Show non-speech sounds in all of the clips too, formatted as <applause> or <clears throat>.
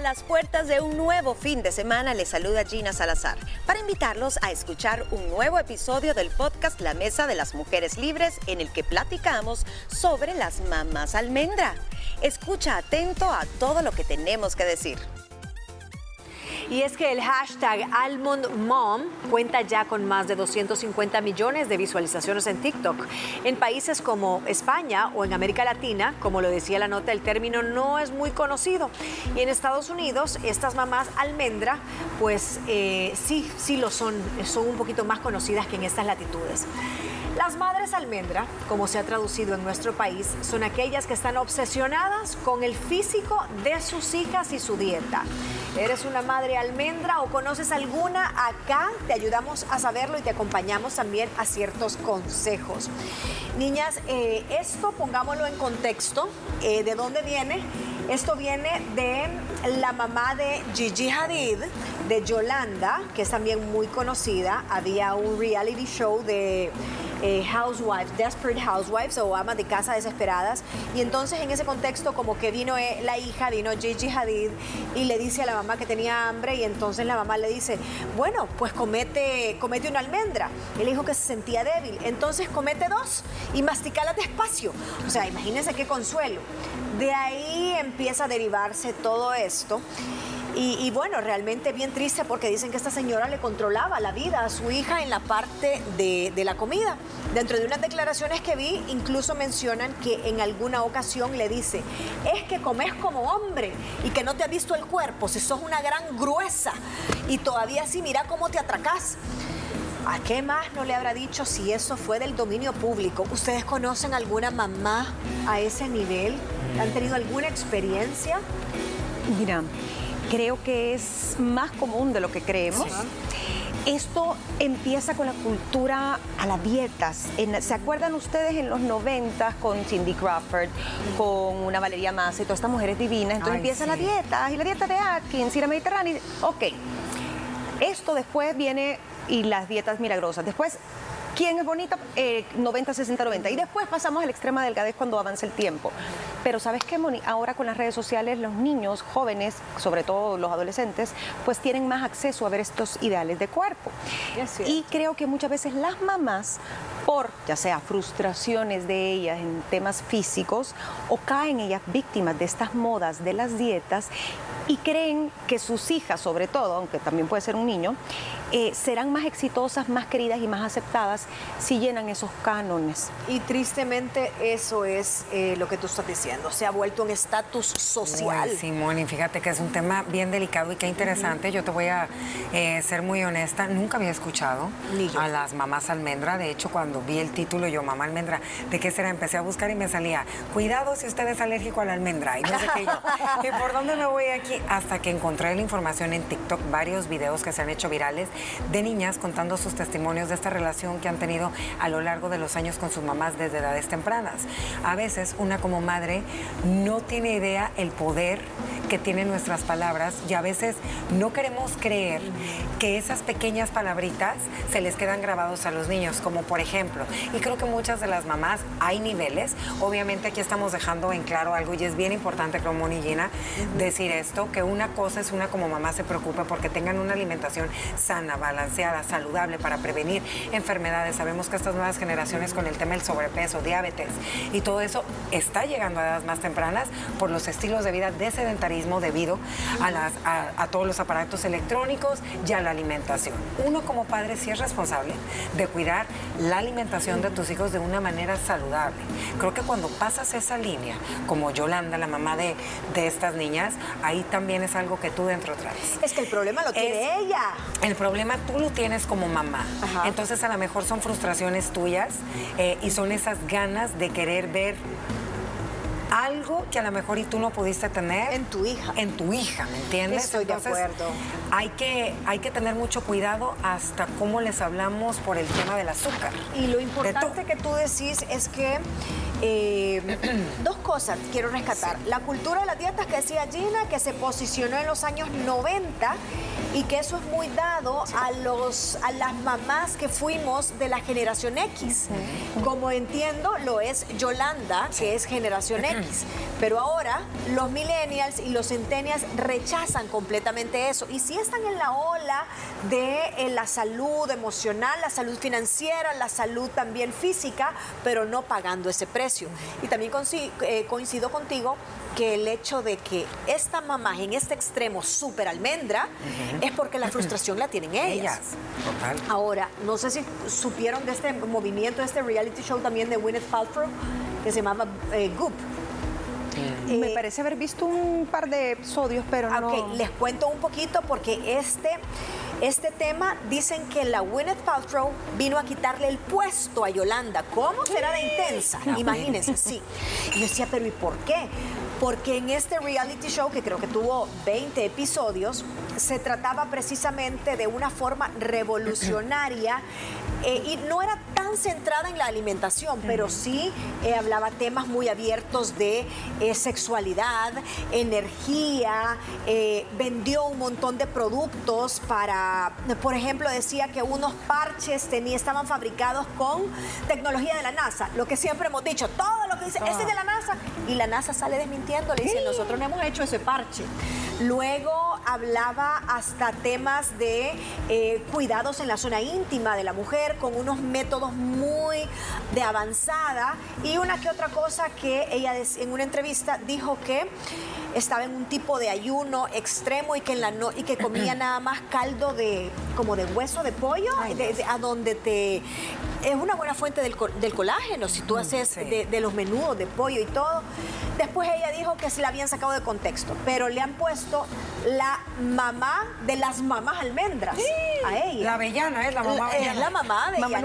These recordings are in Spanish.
A las puertas de un nuevo fin de semana les saluda Gina Salazar para invitarlos a escuchar un nuevo episodio del podcast La Mesa de las Mujeres Libres en el que platicamos sobre las mamás almendra. Escucha atento a todo lo que tenemos que decir. Y es que el hashtag AlmondMom cuenta ya con más de 250 millones de visualizaciones en TikTok. En países como España o en América Latina, como lo decía la nota, el término no es muy conocido. Y en Estados Unidos, estas mamás almendra, pues eh, sí, sí lo son, son un poquito más conocidas que en estas latitudes. Las madres almendra, como se ha traducido en nuestro país, son aquellas que están obsesionadas con el físico de sus hijas y su dieta. ¿Eres una madre almendra o conoces alguna? Acá te ayudamos a saberlo y te acompañamos también a ciertos consejos. Niñas, eh, esto pongámoslo en contexto. Eh, ¿De dónde viene? Esto viene de la mamá de Gigi Hadid, de Yolanda, que es también muy conocida. Había un reality show de eh, housewives, desperate housewives o amas de casa desesperadas. Y entonces en ese contexto como que vino eh, la hija, vino Gigi Hadid y le dice a la mamá que tenía hambre y entonces la mamá le dice, bueno, pues comete, comete una almendra. Él dijo que se sentía débil, entonces comete dos y masticala despacio. O sea, imagínense qué consuelo. De ahí empieza a derivarse todo esto. Y, bueno, realmente bien triste porque dicen que esta señora le controlaba la vida a su hija en la parte de, de, la comida. Dentro de unas declaraciones que vi, incluso mencionan que en alguna ocasión le dice, es que comes como hombre y que no te ha visto el cuerpo, si sos una gran gruesa y todavía así mira cómo te atracás. ¿A qué más no le habrá dicho si eso fue del dominio público? ¿Ustedes conocen alguna mamá a ese nivel? ¿Han tenido alguna experiencia? Mira, creo que es más común de lo que creemos. Esto empieza con la cultura a las dietas. ¿Se acuerdan ustedes en los 90 con Cindy Crawford, con una Valeria Massa y todas estas mujeres divinas? Entonces empiezan las dietas y la dieta de Atkins y la mediterránea. Ok, esto después viene y las dietas milagrosas. Después ¿Quién es bonita? 90, 60, 90. Y después pasamos a la extrema delgadez cuando avanza el tiempo. Pero ¿sabes qué, Moni? Ahora con las redes sociales, los niños jóvenes, sobre todo los adolescentes, pues tienen más acceso a ver estos ideales de cuerpo. Y creo que muchas veces las mamás, por ya sea frustraciones de ellas en temas físicos, o caen ellas víctimas de estas modas, de las dietas, y creen que sus hijas, sobre todo, aunque también puede ser un niño, eh, serán más exitosas, más queridas y más aceptadas si llenan esos cánones. Y tristemente eso es eh, lo que tú estás diciendo, se ha vuelto un estatus social. Simón, y fíjate que es un tema bien delicado y qué interesante. Yo te voy a eh, ser muy honesta, nunca había escuchado a las mamás almendra. De hecho, cuando vi el título, yo, mamá almendra, ¿de qué será? Empecé a buscar y me salía, cuidado si usted es alérgico a la almendra. Y no sé qué yo. <laughs> ¿Y por dónde me voy aquí? Hasta que encontré la información en TikTok, varios videos que se han hecho virales de niñas contando sus testimonios de esta relación que han tenido a lo largo de los años con sus mamás desde edades tempranas. A veces una como madre no tiene idea el poder que tienen nuestras palabras y a veces no queremos creer que esas pequeñas palabritas se les quedan grabados a los niños, como por ejemplo, y creo que muchas de las mamás hay niveles, obviamente aquí estamos dejando en claro algo y es bien importante como Gina decir esto, que una cosa es una como mamá se preocupa porque tengan una alimentación sana, balanceada, saludable para prevenir enfermedades. Sabemos que estas nuevas generaciones con el tema del sobrepeso, diabetes y todo eso está llegando a edades más tempranas por los estilos de vida de sedentarismo debido a, las, a, todos los aparatos electrónicos y a la alimentación. Uno como padre sí es responsable de cuidar la alimentación de tus hijos de una manera saludable. Creo que cuando pasas esa línea, como Yolanda, la mamá de, de estas niñas, ahí también es algo que tú dentro traes. Es que el problema lo tiene ella. El problema tú lo tienes como mamá. Entonces a lo mejor son frustraciones tuyas eh, y son esas ganas de querer ver algo que a lo mejor y tú no pudiste tener. En tu hija. En tu hija, ¿me entiendes? Estoy de acuerdo. Hay que, hay que tener mucho cuidado hasta cómo les hablamos por el tema del azúcar. Y lo importante que tú decís es que eh, <clears throat> dos cosas quiero rescatar. La cultura de las dietas que decía Gina, que se posicionó en los años 90 y que eso es muy dado a, los, a las mamás que fuimos de la generación X. Como entiendo, lo es Yolanda, que es generación X. <clears throat> Pero ahora los millennials y los centennials rechazan completamente eso. Y sí están en la ola de eh, la salud emocional, la salud financiera, la salud también física, pero no pagando ese precio. Y también eh, coincido contigo que el hecho de que esta mamá en este extremo súper almendra es porque la frustración la tienen ellas. Total. Ahora, no sé si supieron de este movimiento, de este reality show también de Gwyneth Paltrow, que se llamaba eh, Goop. Me parece haber visto un par de episodios, pero no. Ok, les cuento un poquito porque este, este tema dicen que la Gwyneth Paltrow vino a quitarle el puesto a Yolanda. ¿Cómo será de intensa? Imagínense, sí. Y yo decía, pero ¿y por qué? porque en este reality show, que creo que tuvo 20 episodios, se trataba precisamente de una forma revolucionaria eh, y no era tan centrada en la alimentación, pero sí eh, hablaba temas muy abiertos de eh, sexualidad, energía, vendió un montón de productos para, por ejemplo, decía que unos parches tenía, estaban fabricados con tecnología de la NASA, lo que siempre hemos dicho, todo lo que dice, ese es de la NASA, y la NASA sale desmintiendo, le dice, nosotros no hemos hecho ese parche. Luego hablaba hasta temas de cuidados en la zona íntima de la mujer, con unos métodos muy de avanzada. Y una que otra cosa que ella en una entrevista dijo que estaba en un tipo de ayuno extremo y que en la no, y que comía <clears throat> nada más caldo de como de hueso de pollo a donde te es una buena fuente del, colágeno si tú haces de, los menudos de pollo y todo. Después ella dijo que se la habían sacado de contexto, pero le han puesto la mamá de las mamás almendras a ella. La avellana es la mamá. Es la mamá de mamá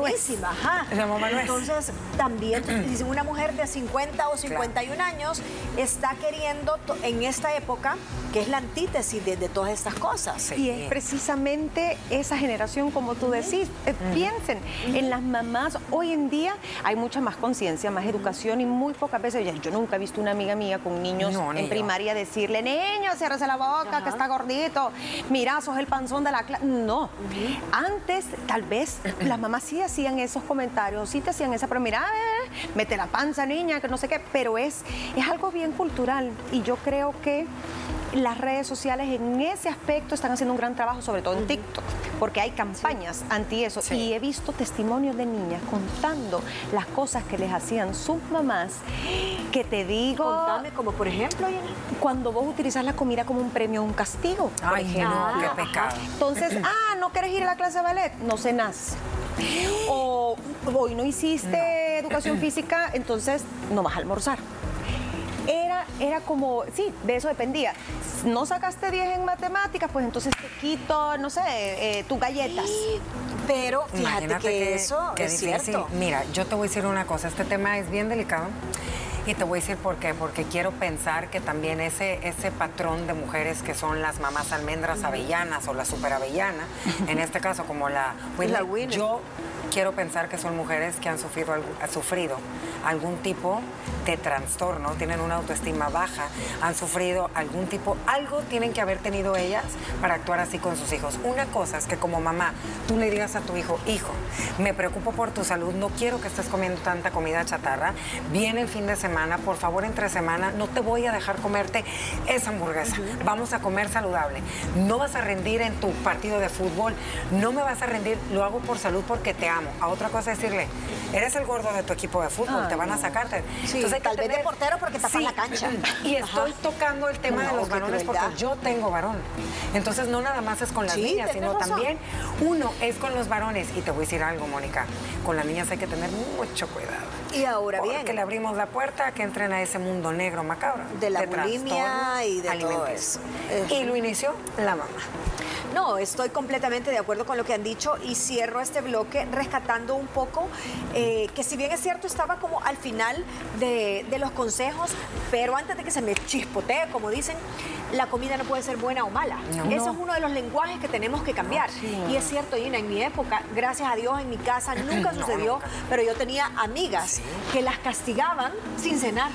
Ajá. La mamá Entonces, también <clears throat> una mujer de 50 o 51 años está queriendo en esta época, que es la antítesis de, todas estas cosas. Y es precisamente esa generación, como tú decís. Eh, piensen en las mamás más, hoy en día hay mucha más conciencia, más educación y muy pocas veces, yo nunca he visto una amiga mía con niños en primaria decirle, niño, ciérrese la boca, que está gordito, mira, sos el panzón de la clase. No, antes tal vez las mamás sí hacían esos comentarios, sí te hacían esa, pero mira, eh, mete la panza, niña, que no sé qué, pero es, es algo bien cultural. Y yo creo que las redes sociales en ese aspecto están haciendo un gran trabajo, sobre todo en TikTok, porque hay campañas anti eso. Y he visto testimonios de niñas contando las cosas que les hacían sus mamás, que te digo... Contame, como por ejemplo, Cuando vos utilizas la comida como un premio o un castigo. Ay, no, qué pecado. Entonces, <clears throat> ah, ¿no quieres ir a la clase de ballet? No cenas. O hoy no hiciste educación física, entonces no vas a almorzar era, era como, sí, de eso dependía. No sacaste 10 en matemáticas, pues entonces te quito, no sé, eh, tus galletas. Pero fíjate que, eso es cierto. Mira, yo te voy a decir una cosa, este tema es bien delicado. Y te voy a decir por qué, porque quiero pensar que también ese, ese patrón de mujeres que son las mamás almendras avellanas o la super avellana, en este caso como la, la yo quiero pensar que son mujeres que han sufrido, han sufrido algún tipo de trastorno, tienen una autoestima baja, han sufrido algún tipo, algo tienen que haber tenido ellas para actuar así con sus hijos. Una cosa es que como mamá tú le digas a tu hijo, hijo, me preocupo por tu salud, no quiero que estés comiendo tanta comida chatarra, viene el fin de semana, por favor entre semana no te voy a dejar comerte esa hamburguesa, vamos a comer saludable, no vas a rendir en tu partido de fútbol, no me vas a rendir, lo hago por salud porque te amo. A otra cosa es decirle, eres el gordo de tu equipo de fútbol, te van a sacarte. Entonces, tal vez de portero porque tapas la cancha. Y estoy tocando el tema de los varones porque yo tengo varón. Entonces, no nada más es con las niñas, sino también uno es con los varones. Y te voy a decir algo, Mónica, con las niñas hay que tener mucho cuidado. Y ahora bien. Que le abrimos la puerta a que entren a ese mundo negro macabro. De la bulimia y de todo eso. Y lo inició la mamá. No, estoy completamente de acuerdo con lo que han dicho y cierro este bloque rescatando un poco eh, que si bien es cierto estaba como al final de, los consejos, pero antes de que se me chispotee, como dicen, la comida no puede ser buena o mala. Ese es uno de los lenguajes que tenemos que cambiar. y es cierto, Ina, en mi época, gracias a Dios, en mi casa <clears throat> nunca sucedió, pero yo tenía amigas que las castigaban sin cenar.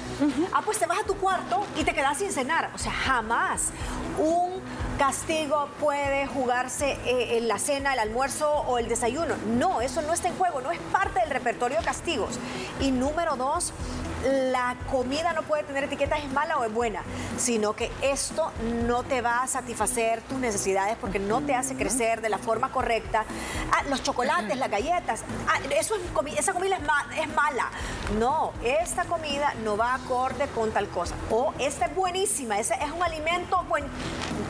Ah, pues te vas a tu cuarto y te quedas sin cenar. O sea, jamás un castigo puede jugarse eh, en la cena, el almuerzo o el desayuno. No, eso no está en juego, no es parte del repertorio de castigos. Y número dos, la comida no puede tener etiquetas es mala o es buena, sino que esto no te va a satisfacer tus necesidades porque no te hace crecer de la forma correcta. Ah, los chocolates, las galletas, ah, eso es, esa comida es, es mala. No, esta comida no va acorde con tal cosa. O esta es buenísima, ese es un alimento bueno.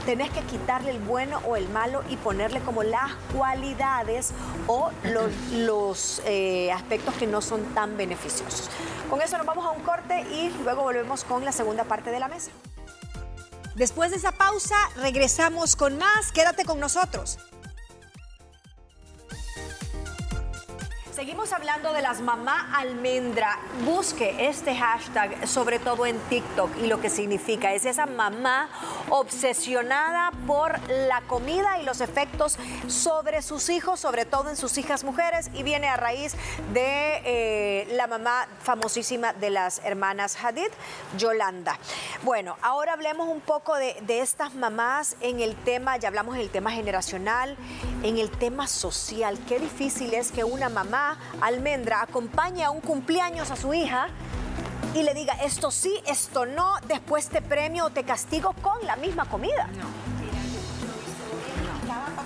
Tenés que quitarle el bueno o el malo y ponerle como las cualidades o los, eh, aspectos que no son tan beneficiosos. Con eso nos vamos a un corte y luego volvemos con la segunda parte de la mesa. Después de esa pausa, regresamos con más. Quédate con nosotros. Seguimos hablando de las mamá almendra. Busque este hashtag, sobre todo en TikTok, y lo que significa es esa mamá obsesionada por la comida y los efectos sobre sus hijos, sobre todo en sus hijas mujeres, y viene a raíz de eh, la mamá famosísima de las hermanas Hadid, Yolanda. Bueno, ahora hablemos un poco de, de estas mamás en el tema, ya hablamos del tema generacional, en el tema social. Qué difícil es que una mamá almendra acompaña a un cumpleaños a su hija y le diga esto sí, esto no, después te premio o te castigo con la misma comida. No.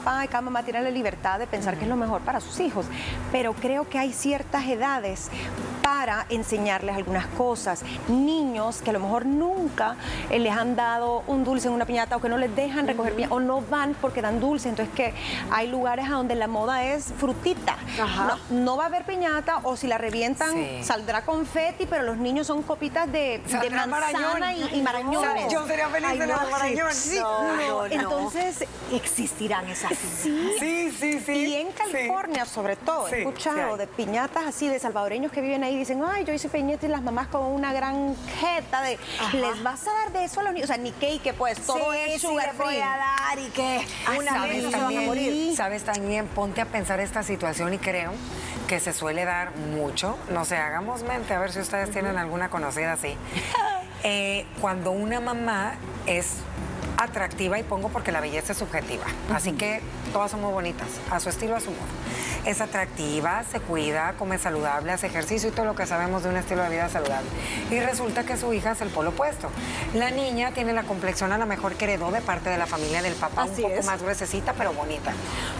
Papá y cada mamá tiene la libertad de pensar que es lo mejor para sus hijos, pero creo que hay ciertas edades para enseñarles algunas cosas. Niños que a lo mejor nunca eh, les han dado un dulce en una piñata o que no les dejan recoger piñata o no van porque dan dulce. Entonces que hay lugares a donde la moda es frutita. No, va a haber piñata o si la revientan saldrá confeti, pero los niños son copitas de, manzana y, marañones. Yo sería feliz de los marañones. Entonces existirán esas Sí, sí, sí. sí y en California sobre todo he escuchado de piñatas así de salvadoreños que viven ahí y dicen, ay, yo hice peñete y las mamás con una gran jeta de, les vas a dar de eso a los niños, o sea, ni cake, pues todo es sugar sí, voy a dar y que una vez se van a morir. Sabes también, ponte a pensar esta situación y creo que se suele dar mucho, no sé, hagamos mente, a ver si ustedes tienen alguna conocida así. <laughs> Eh, cuando una mamá es atractiva y pongo porque la belleza es subjetiva. Así que todas son muy bonitas, a su estilo, a su modo. Es atractiva, se cuida, come saludable, hace ejercicio y todo lo que sabemos de un estilo de vida saludable. Y resulta que su hija es el polo opuesto. La niña tiene la complexión a lo mejor que heredó de parte de la familia del papá, un poco más gruesecita, pero bonita.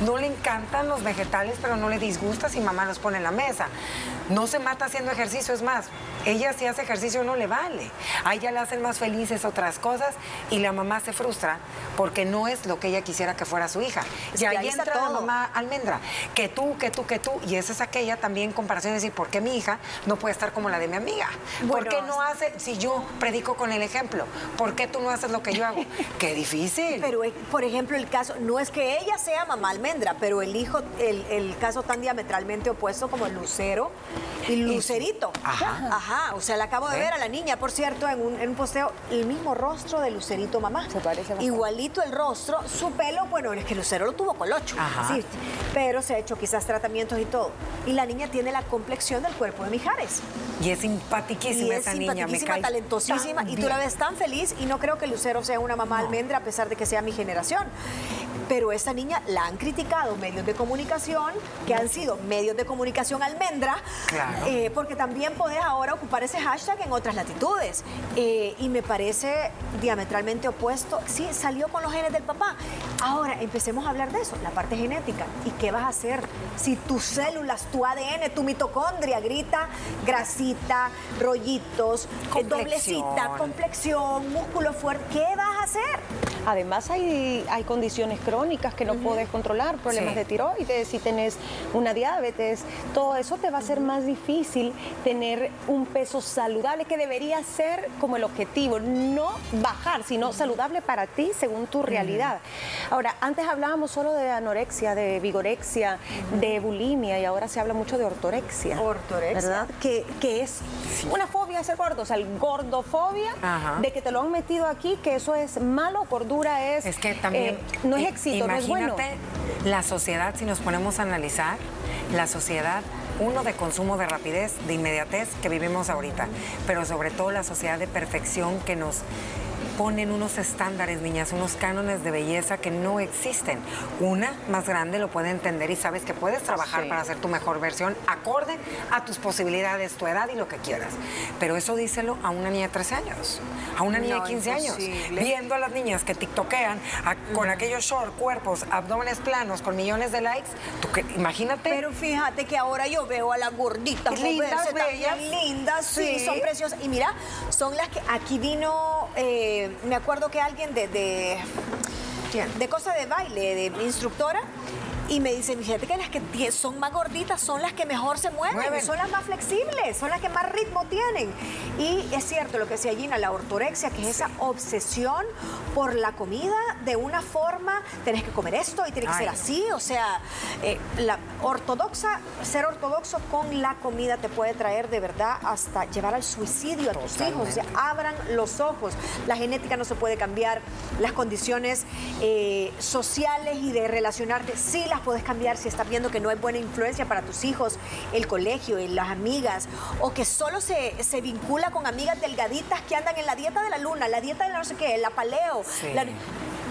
No le encantan los vegetales, pero no le disgusta si mamá los pone en la mesa. No se mata haciendo ejercicio, es más, ella si hace ejercicio no le vale. A ella le hacen más felices otras cosas y la mamá se frustra porque no es lo que ella quisiera que fuera su hija. y ahí entra la mamá almendra, que tú, que tú, que tú, y esa es aquella también comparación de decir, ¿por qué mi hija no puede estar como la de mi amiga? ¿Por qué no hace, si yo predico con el ejemplo, ¿por qué tú no haces lo que yo hago? <laughs> qué difícil. Pero, eh, por ejemplo, el caso, no es que ella sea mamá almendra, pero el hijo, el, caso tan diametralmente opuesto como el Lucero y Lucerito. Ajá. Ajá, o sea, le acabo de ver a la niña, por cierto, en un, en un posteo, el mismo rostro de Lucerito mamá. Igualito el rostro, su pelo, bueno, es que Lucero lo tuvo colocho, sí, pero se ha hecho quizás tratamientos y todo. Y la niña tiene la complexión del cuerpo de Mijares. Y es simpaticísima esa niña, me cae talentosísima, y tú la ves tan feliz y no creo que Lucero sea una mamá almendra a pesar de que sea mi generación pero esta niña la han criticado medios de comunicación, que han sido medios de comunicación almendra, eh, porque también podés ahora ocupar ese hashtag en otras latitudes. Eh, y me parece diametralmente opuesto. Sí, salió con los genes del papá. Ahora, empecemos a hablar de eso, la parte genética. ¿Y qué vas a hacer si tus células, tu ADN, tu mitocondria grita grasita, rollitos, eh, doblecita, complexión, músculo fuerte? ¿Qué vas a hacer? Además, hay, hay condiciones crónicas que no puedes controlar, problemas de tiroides, si tenés una diabetes, todo eso te va a ser más difícil tener un peso saludable que debería ser como el objetivo, no bajar, sino saludable para ti según tu realidad. Ahora, antes hablábamos solo de anorexia, de vigorexia, de bulimia y ahora se habla mucho de ortorexia. Ortorexia. ¿Verdad? Que, que es una fobia ser gordo, o sea, el gordofobia, de que te lo han metido aquí, que eso es malo, gordura es... Es que también... Eh, no es Imagínate la sociedad, si nos ponemos a analizar, la sociedad uno de consumo de rapidez, de inmediatez que vivimos ahorita, pero sobre todo la sociedad de perfección que nos ponen unos estándares, niñas, unos cánones de belleza que no existen. Una más grande lo puede entender y sabes que puedes trabajar para hacer tu mejor versión acorde a tus posibilidades, tu edad y lo que quieras. Pero eso díselo a una niña de 13 años, a una niña de 15 años, viendo a las niñas que tiktokean con aquellos short, cuerpos, abdómenes planos, con millones de likes. ¿tú imagínate. Pero fíjate que ahora yo veo a las gorditas lindas, bellas, lindas, sí. son preciosas. Y mira, son las que aquí vino, eh, me acuerdo que alguien de, de, de cosa de baile, de instructora, y me dicen, fíjate que las que son más gorditas son las que mejor se mueven, son las más flexibles, son las que más ritmo tienen. Y es cierto lo que decía Gina, la ortorexia, que es esa obsesión por la comida de una forma, tenés que comer esto y tiene que ser así. O sea, eh, la ortodoxa, ser ortodoxo con la comida te puede traer de verdad hasta llevar al suicidio a tus hijos. O sea, abran los ojos. La genética no se puede cambiar, las condiciones eh, sociales y de relacionarte, sí las puedes cambiar si estás viendo que no es buena influencia para tus hijos, el colegio, y las amigas, o que solo se, vincula con amigas delgaditas que andan en la dieta de la luna, la dieta de no sé qué, la paleo.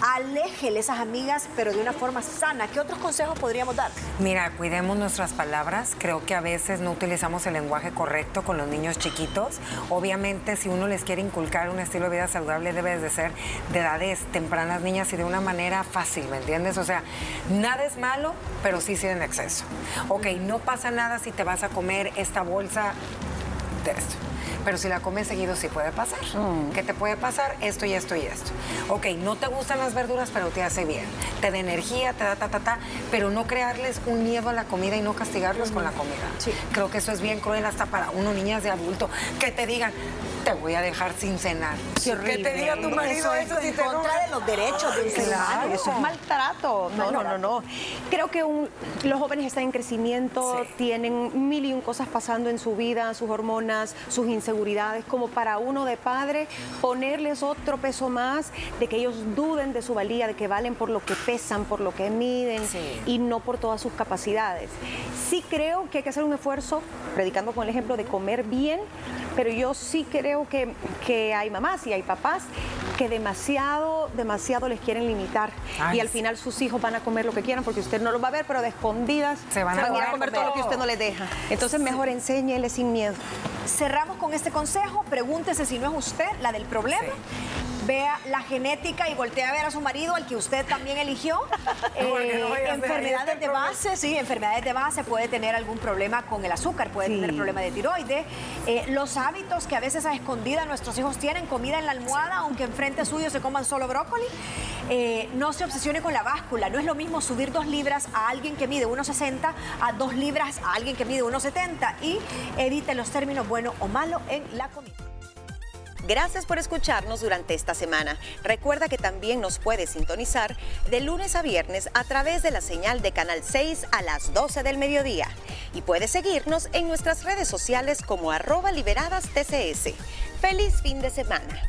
Aléjele esas amigas, pero de una forma sana. ¿Qué otros consejos podríamos dar? Mira, cuidemos nuestras palabras. Creo que a veces no utilizamos el lenguaje correcto con los niños chiquitos. Obviamente, si uno les quiere inculcar un estilo de vida saludable, debe de ser de edades tempranas, niñas, y de una manera fácil, ¿me entiendes? O sea, nada es malo, pero sí, sí en exceso. Ok, no pasa nada si te vas a comer esta bolsa de esto pero si la comes seguido sí puede pasar. Mm. ¿Qué te puede pasar? Esto y esto y esto. Ok, no te gustan las verduras, pero te hace bien. Te da energía, te da ta, ta, ta, pero no crearles un miedo a la comida y no castigarlos con la comida. Sí. Creo que eso es bien cruel hasta para uno, niñas de adulto, que te digan, te voy a dejar sin cenar. Qué Que te diga tu marido eso, eso en contra de los derechos de un claro, Eso es maltrato. No, no, no, no. Creo que los jóvenes están en crecimiento, tienen mil y un cosas pasando en su vida, sus hormonas, sus inseguridades, como para uno de padre ponerles otro peso más de que ellos duden de su valía, de que valen por lo que pesan, por lo que miden y no por todas sus capacidades. Sí creo que hay que hacer un esfuerzo, predicando con el ejemplo de comer bien, pero yo sí creo que, que hay mamás y hay papás que demasiado, demasiado les quieren limitar. y al final sus hijos van a comer lo que quieran porque usted no lo va a ver, pero de escondidas se van a, ir a comer todo lo que usted no les deja. Entonces mejor enséñele sin miedo. Cerramos con este consejo, pregúntese si no es usted la del problema vea la genética y voltea a ver a su marido, al que usted también eligió. <laughs> Eh, enfermedades de base, sí, enfermedades de base, puede tener algún problema con el azúcar, puede tener problema de tiroides. Eh, los hábitos que a veces a escondida nuestros hijos tienen, comida en la almohada, aunque enfrente suyo se coman solo brócoli. Eh, no se obsesione con la báscula, no es lo mismo subir dos libras a alguien que mide 1,60 a dos libras a alguien que mide 1,70 y evite los términos bueno o malo en la comida. Gracias por escucharnos durante esta semana. Recuerda que también nos puedes sintonizar de lunes a viernes a través de la señal de Canal 6 a las 12 del mediodía. Y puedes seguirnos en nuestras redes sociales como arroba liberadas TCS. ¡Feliz fin de semana!